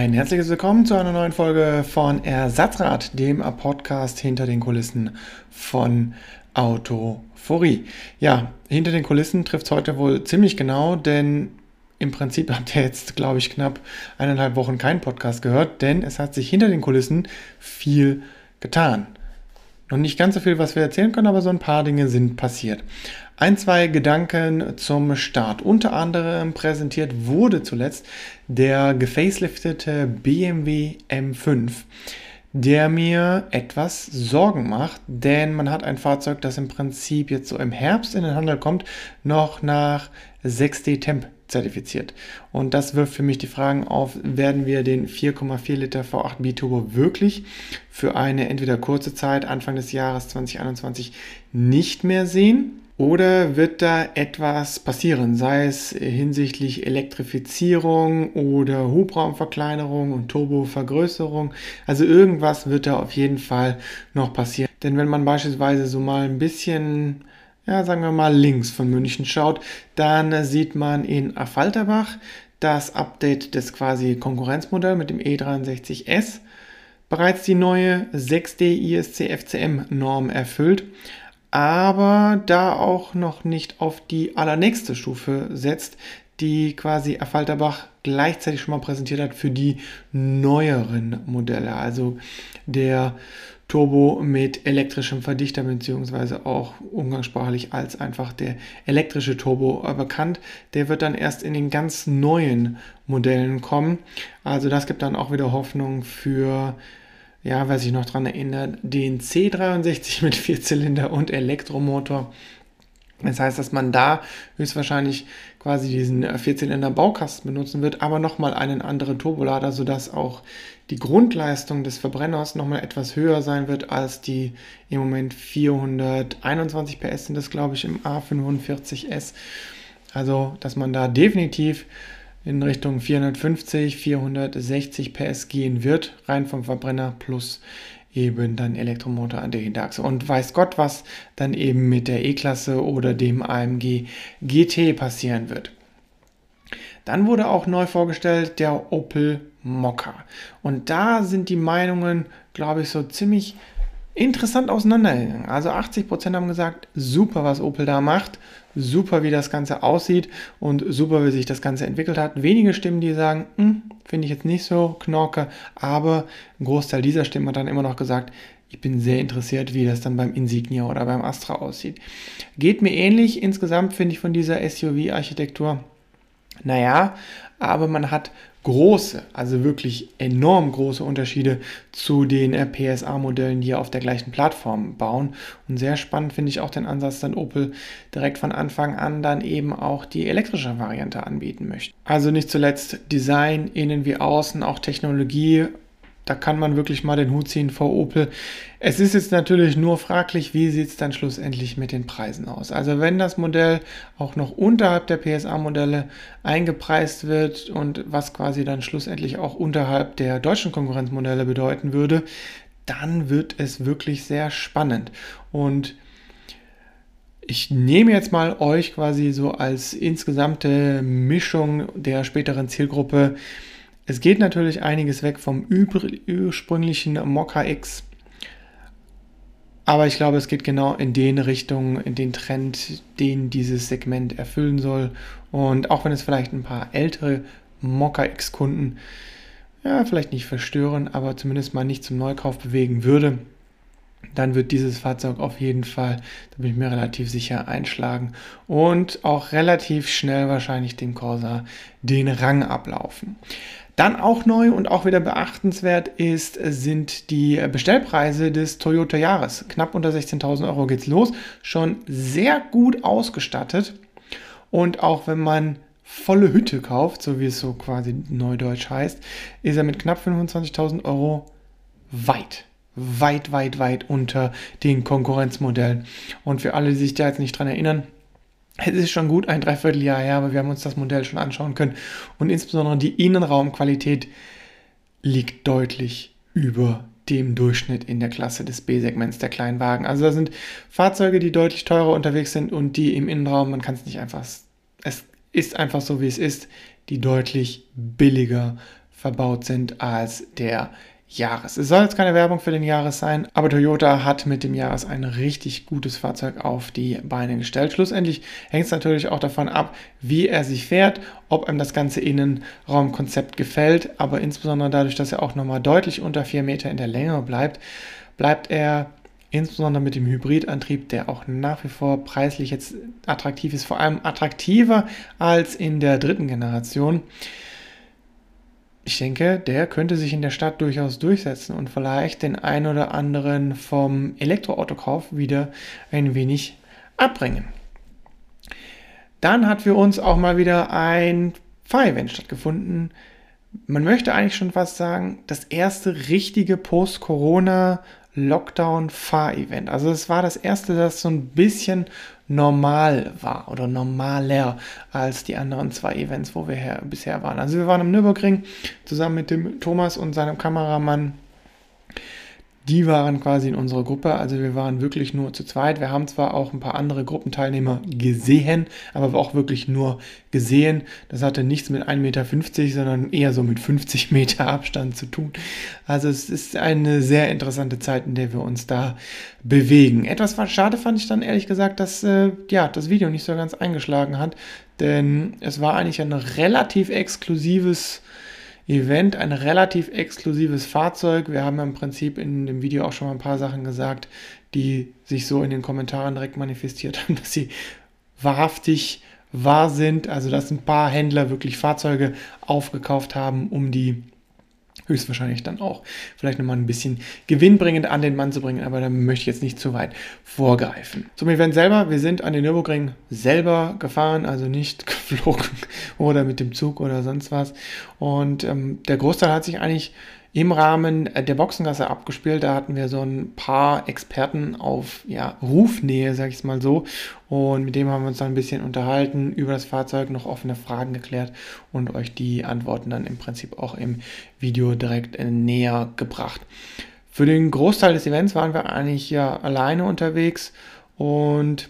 Ein herzliches Willkommen zu einer neuen Folge von Ersatzrad, dem Podcast hinter den Kulissen von Autophorie. Ja, hinter den Kulissen trifft es heute wohl ziemlich genau, denn im Prinzip habt ihr jetzt, glaube ich, knapp eineinhalb Wochen keinen Podcast gehört, denn es hat sich hinter den Kulissen viel getan. Noch nicht ganz so viel, was wir erzählen können, aber so ein paar Dinge sind passiert. Ein, zwei Gedanken zum Start. Unter anderem präsentiert wurde zuletzt der gefaceliftete BMW M5, der mir etwas Sorgen macht, denn man hat ein Fahrzeug, das im Prinzip jetzt so im Herbst in den Handel kommt, noch nach 6D Temp zertifiziert. Und das wirft für mich die Fragen auf, werden wir den 4,4 Liter V8 Biturbo wirklich für eine entweder kurze Zeit, Anfang des Jahres 2021, nicht mehr sehen? Oder wird da etwas passieren, sei es hinsichtlich Elektrifizierung oder Hubraumverkleinerung und Turbovergrößerung? Also irgendwas wird da auf jeden Fall noch passieren. Denn wenn man beispielsweise so mal ein bisschen ja, sagen wir mal links von München schaut, dann sieht man in Affalterbach das Update des quasi Konkurrenzmodells mit dem E63S bereits die neue 6D ISC FCM Norm erfüllt, aber da auch noch nicht auf die allernächste Stufe setzt, die quasi Affalterbach gleichzeitig schon mal präsentiert hat für die neueren Modelle. Also der Turbo mit elektrischem Verdichter beziehungsweise auch umgangssprachlich als einfach der elektrische Turbo bekannt. Der wird dann erst in den ganz neuen Modellen kommen. Also das gibt dann auch wieder Hoffnung für ja, wer sich noch daran erinnert, den C63 mit Vierzylinder und Elektromotor. Das heißt, dass man da höchstwahrscheinlich quasi diesen Vierzylinder Baukasten benutzen wird, aber nochmal einen anderen Turbolader, sodass auch die Grundleistung des Verbrenners nochmal etwas höher sein wird als die im Moment 421 PS sind das, glaube ich, im A45S. Also, dass man da definitiv in Richtung 450, 460 PS gehen wird, rein vom Verbrenner plus eben dann Elektromotor an der Hinterachse. Und weiß Gott, was dann eben mit der E-Klasse oder dem AMG GT passieren wird. Dann wurde auch neu vorgestellt der Opel Mokka. Und da sind die Meinungen, glaube ich, so ziemlich interessant auseinandergegangen. Also 80% haben gesagt, super, was Opel da macht, super, wie das Ganze aussieht und super, wie sich das Ganze entwickelt hat. Wenige Stimmen, die sagen, hm, finde ich jetzt nicht so knorke, aber ein Großteil dieser Stimmen hat dann immer noch gesagt, ich bin sehr interessiert, wie das dann beim Insignia oder beim Astra aussieht. Geht mir ähnlich. Insgesamt finde ich von dieser SUV-Architektur, naja, aber man hat große, also wirklich enorm große Unterschiede zu den äh, PSA-Modellen, die auf der gleichen Plattform bauen. Und sehr spannend finde ich auch den Ansatz, dann Opel direkt von Anfang an dann eben auch die elektrische Variante anbieten möchte. Also nicht zuletzt Design, innen wie außen, auch Technologie da kann man wirklich mal den Hut ziehen vor Opel. Es ist jetzt natürlich nur fraglich, wie sieht es dann schlussendlich mit den Preisen aus. Also wenn das Modell auch noch unterhalb der PSA-Modelle eingepreist wird und was quasi dann schlussendlich auch unterhalb der deutschen Konkurrenzmodelle bedeuten würde, dann wird es wirklich sehr spannend. Und ich nehme jetzt mal euch quasi so als insgesamte Mischung der späteren Zielgruppe es geht natürlich einiges weg vom ursprünglichen Mokka X, aber ich glaube, es geht genau in den Richtungen, in den Trend, den dieses Segment erfüllen soll. Und auch wenn es vielleicht ein paar ältere Mokka X-Kunden ja, vielleicht nicht verstören, aber zumindest mal nicht zum Neukauf bewegen würde, dann wird dieses Fahrzeug auf jeden Fall, da bin ich mir relativ sicher, einschlagen und auch relativ schnell wahrscheinlich dem Corsa den Rang ablaufen. Dann auch neu und auch wieder beachtenswert ist, sind die Bestellpreise des Toyota Jahres. Knapp unter 16.000 Euro geht's los. Schon sehr gut ausgestattet. Und auch wenn man volle Hütte kauft, so wie es so quasi neudeutsch heißt, ist er mit knapp 25.000 Euro weit, weit, weit, weit unter den Konkurrenzmodellen. Und für alle, die sich da jetzt nicht dran erinnern, es ist schon gut ein Dreivierteljahr her, aber wir haben uns das Modell schon anschauen können. Und insbesondere die Innenraumqualität liegt deutlich über dem Durchschnitt in der Klasse des B-Segments der kleinen Wagen. Also da sind Fahrzeuge, die deutlich teurer unterwegs sind und die im Innenraum, man kann es nicht einfach, es ist einfach so, wie es ist, die deutlich billiger verbaut sind als der Jahres. Es soll jetzt keine Werbung für den Jahres sein, aber Toyota hat mit dem Jahres ein richtig gutes Fahrzeug auf die Beine gestellt. Schlussendlich hängt es natürlich auch davon ab, wie er sich fährt, ob einem das ganze Innenraumkonzept gefällt, aber insbesondere dadurch, dass er auch nochmal deutlich unter 4 Meter in der Länge bleibt, bleibt er insbesondere mit dem Hybridantrieb, der auch nach wie vor preislich jetzt attraktiv ist, vor allem attraktiver als in der dritten Generation ich denke, der könnte sich in der Stadt durchaus durchsetzen und vielleicht den ein oder anderen vom Elektroautokauf wieder ein wenig abbringen. Dann hat für uns auch mal wieder ein Fahrevent stattgefunden. Man möchte eigentlich schon fast sagen, das erste richtige Post-Corona Lockdown-Fahrevent. Also es war das erste, das so ein bisschen normal war oder normaler als die anderen zwei Events, wo wir her, bisher waren. Also wir waren am Nürburgring zusammen mit dem Thomas und seinem Kameramann die waren quasi in unserer Gruppe. Also wir waren wirklich nur zu zweit. Wir haben zwar auch ein paar andere Gruppenteilnehmer gesehen, aber auch wirklich nur gesehen. Das hatte nichts mit 1,50 Meter, sondern eher so mit 50 Meter Abstand zu tun. Also es ist eine sehr interessante Zeit, in der wir uns da bewegen. Etwas schade fand ich dann ehrlich gesagt, dass äh, ja, das Video nicht so ganz eingeschlagen hat, denn es war eigentlich ein relativ exklusives Event, ein relativ exklusives Fahrzeug. Wir haben im Prinzip in dem Video auch schon mal ein paar Sachen gesagt, die sich so in den Kommentaren direkt manifestiert haben, dass sie wahrhaftig wahr sind. Also dass ein paar Händler wirklich Fahrzeuge aufgekauft haben, um die höchstwahrscheinlich dann auch vielleicht nochmal ein bisschen gewinnbringend an den Mann zu bringen, aber da möchte ich jetzt nicht zu weit vorgreifen. Zum Event selber, wir sind an den Nürburgring selber gefahren, also nicht geflogen oder mit dem Zug oder sonst was. Und ähm, der Großteil hat sich eigentlich im Rahmen der Boxengasse abgespielt. Da hatten wir so ein paar Experten auf ja, Rufnähe, sag ich es mal so. Und mit dem haben wir uns dann ein bisschen unterhalten, über das Fahrzeug noch offene Fragen geklärt und euch die Antworten dann im Prinzip auch im Video direkt näher gebracht. Für den Großteil des Events waren wir eigentlich ja alleine unterwegs und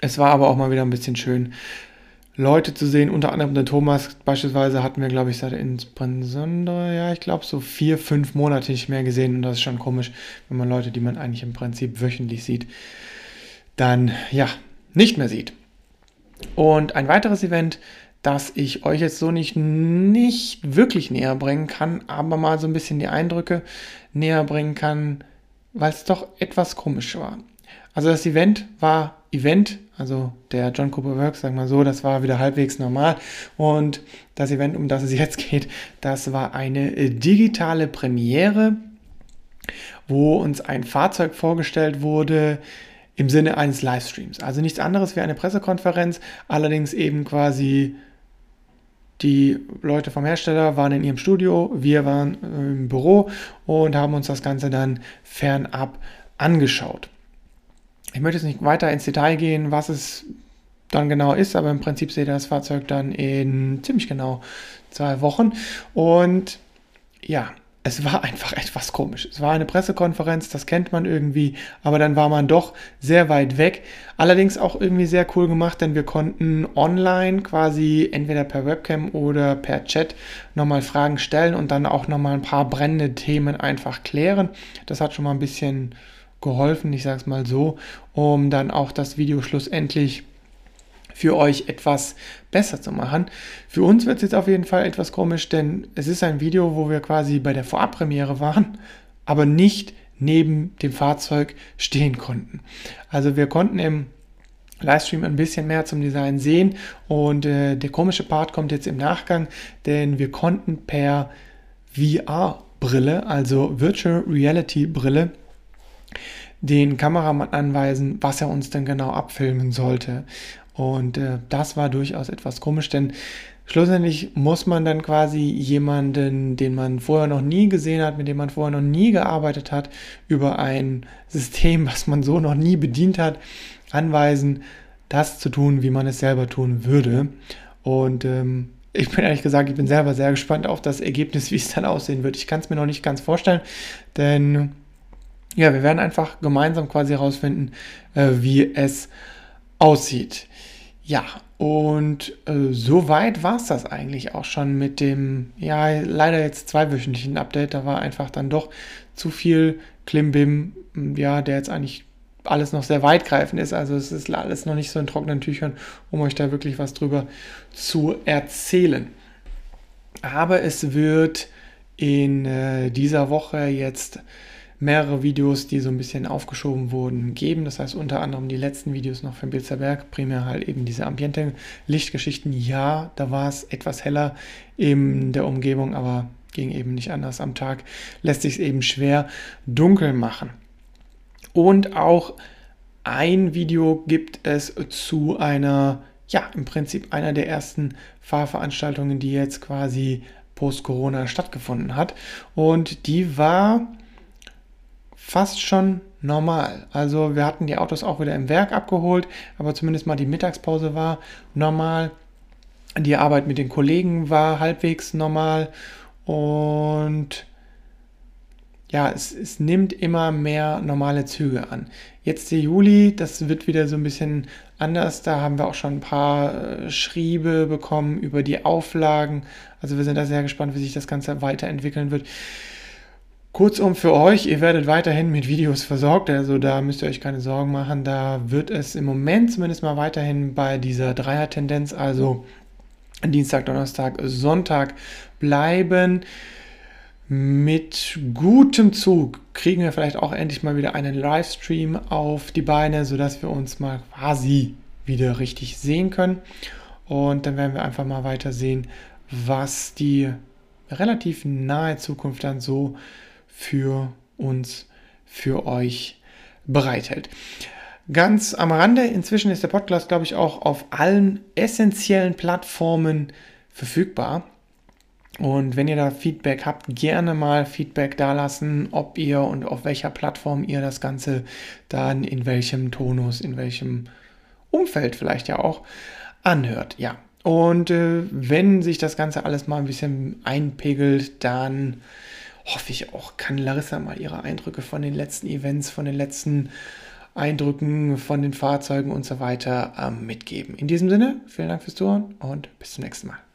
es war aber auch mal wieder ein bisschen schön, Leute zu sehen, unter anderem den Thomas beispielsweise hatten wir, glaube ich, seit insbesondere, ja, ich glaube, so vier, fünf Monate nicht mehr gesehen und das ist schon komisch, wenn man Leute, die man eigentlich im Prinzip wöchentlich sieht, dann, ja, nicht mehr sieht. Und ein weiteres Event, das ich euch jetzt so nicht, nicht wirklich näher bringen kann, aber mal so ein bisschen die Eindrücke näher bringen kann, weil es doch etwas komisch war. Also das Event war Event, also der John Cooper Works, sagen wir so, das war wieder halbwegs normal. Und das Event, um das es jetzt geht, das war eine äh, digitale Premiere, wo uns ein Fahrzeug vorgestellt wurde im Sinne eines Livestreams. Also nichts anderes wie eine Pressekonferenz, allerdings eben quasi die Leute vom Hersteller waren in ihrem Studio, wir waren äh, im Büro und haben uns das Ganze dann fernab angeschaut. Ich möchte jetzt nicht weiter ins Detail gehen, was es dann genau ist, aber im Prinzip seht ihr das Fahrzeug dann in ziemlich genau zwei Wochen. Und ja, es war einfach etwas komisch. Es war eine Pressekonferenz, das kennt man irgendwie, aber dann war man doch sehr weit weg. Allerdings auch irgendwie sehr cool gemacht, denn wir konnten online quasi entweder per Webcam oder per Chat nochmal Fragen stellen und dann auch nochmal ein paar brennende Themen einfach klären. Das hat schon mal ein bisschen geholfen, ich sage es mal so, um dann auch das Video schlussendlich für euch etwas besser zu machen. Für uns wird es jetzt auf jeden Fall etwas komisch, denn es ist ein Video, wo wir quasi bei der Vorabpremiere waren, aber nicht neben dem Fahrzeug stehen konnten. Also wir konnten im Livestream ein bisschen mehr zum Design sehen und äh, der komische Part kommt jetzt im Nachgang, denn wir konnten per VR-Brille, also Virtual Reality Brille, den Kameramann anweisen, was er uns denn genau abfilmen sollte. Und äh, das war durchaus etwas komisch, denn schlussendlich muss man dann quasi jemanden, den man vorher noch nie gesehen hat, mit dem man vorher noch nie gearbeitet hat, über ein System, was man so noch nie bedient hat, anweisen, das zu tun, wie man es selber tun würde. Und ähm, ich bin ehrlich gesagt, ich bin selber sehr gespannt auf das Ergebnis, wie es dann aussehen wird. Ich kann es mir noch nicht ganz vorstellen, denn ja, wir werden einfach gemeinsam quasi herausfinden, äh, wie es aussieht. Ja, Und äh, soweit war es das eigentlich auch schon mit dem, ja, leider jetzt zweiwöchentlichen Update. Da war einfach dann doch zu viel Klimbim, ja, der jetzt eigentlich alles noch sehr weitgreifend ist. Also es ist alles noch nicht so in trockenen Tüchern, um euch da wirklich was drüber zu erzählen. Aber es wird in äh, dieser Woche jetzt mehrere Videos, die so ein bisschen aufgeschoben wurden, geben. Das heißt unter anderem die letzten Videos noch von Bilzerberg, primär halt eben diese Ambiente-Lichtgeschichten. Ja, da war es etwas heller in der Umgebung, aber ging eben nicht anders. Am Tag lässt sich es eben schwer dunkel machen. Und auch ein Video gibt es zu einer, ja, im Prinzip einer der ersten Fahrveranstaltungen, die jetzt quasi post-Corona stattgefunden hat. Und die war fast schon normal. Also wir hatten die Autos auch wieder im Werk abgeholt, aber zumindest mal die Mittagspause war normal. Die Arbeit mit den Kollegen war halbwegs normal und ja, es, es nimmt immer mehr normale Züge an. Jetzt der Juli, das wird wieder so ein bisschen anders. Da haben wir auch schon ein paar äh, Schriebe bekommen über die Auflagen. Also wir sind da sehr gespannt, wie sich das Ganze weiterentwickeln wird. Kurzum für euch, ihr werdet weiterhin mit Videos versorgt, also da müsst ihr euch keine Sorgen machen. Da wird es im Moment zumindest mal weiterhin bei dieser Dreier-Tendenz, also Dienstag, Donnerstag, Sonntag bleiben. Mit gutem Zug kriegen wir vielleicht auch endlich mal wieder einen Livestream auf die Beine, sodass wir uns mal quasi wieder richtig sehen können. Und dann werden wir einfach mal weiter sehen, was die relativ nahe Zukunft dann so für uns, für euch bereithält. Ganz am Rande, inzwischen ist der Podcast, glaube ich, auch auf allen essentiellen Plattformen verfügbar. Und wenn ihr da Feedback habt, gerne mal Feedback dalassen, ob ihr und auf welcher Plattform ihr das Ganze dann in welchem Tonus, in welchem Umfeld vielleicht ja auch anhört. Ja. Und äh, wenn sich das Ganze alles mal ein bisschen einpegelt, dann hoffe ich auch, kann Larissa mal ihre Eindrücke von den letzten Events, von den letzten Eindrücken von den Fahrzeugen und so weiter ähm, mitgeben. In diesem Sinne, vielen Dank fürs Zuhören und bis zum nächsten Mal.